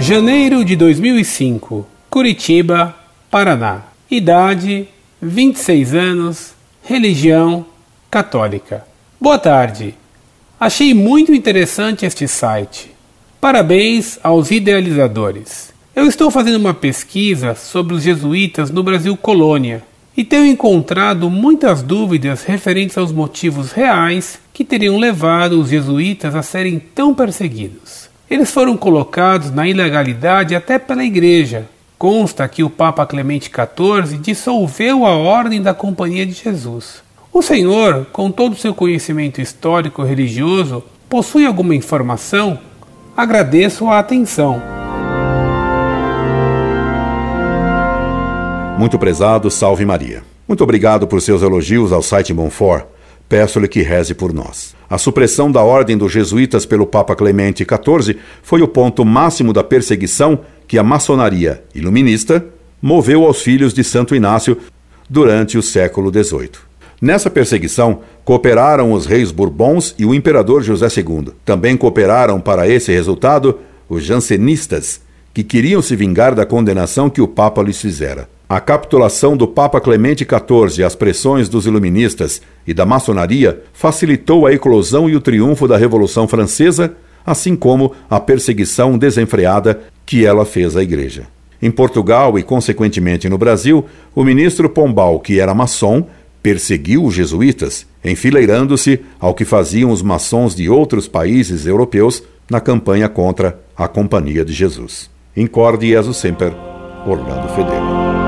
Janeiro de 2005, Curitiba, Paraná. Idade: 26 anos. Religião: católica. Boa tarde. Achei muito interessante este site. Parabéns aos idealizadores. Eu estou fazendo uma pesquisa sobre os jesuítas no Brasil colônia e tenho encontrado muitas dúvidas referentes aos motivos reais que teriam levado os jesuítas a serem tão perseguidos. Eles foram colocados na ilegalidade até pela Igreja. Consta que o Papa Clemente XIV dissolveu a Ordem da Companhia de Jesus. O senhor, com todo o seu conhecimento histórico religioso, possui alguma informação? Agradeço a atenção. Muito prezado, salve Maria. Muito obrigado por seus elogios ao site Monfort. Peço-lhe que reze por nós. A supressão da ordem dos jesuítas pelo Papa Clemente XIV foi o ponto máximo da perseguição que a maçonaria iluminista moveu aos filhos de Santo Inácio durante o século XVIII. Nessa perseguição, cooperaram os reis Bourbons e o imperador José II. Também cooperaram para esse resultado os jansenistas, que queriam se vingar da condenação que o Papa lhes fizera. A capitulação do Papa Clemente XIV às pressões dos iluministas e da maçonaria facilitou a eclosão e o triunfo da Revolução Francesa, assim como a perseguição desenfreada que ela fez à Igreja. Em Portugal e, consequentemente, no Brasil, o ministro Pombal, que era maçom, perseguiu os jesuítas, enfileirando-se ao que faziam os maçons de outros países europeus na campanha contra a Companhia de Jesus. Incorde Jesus Semper, Orlando Fedeli.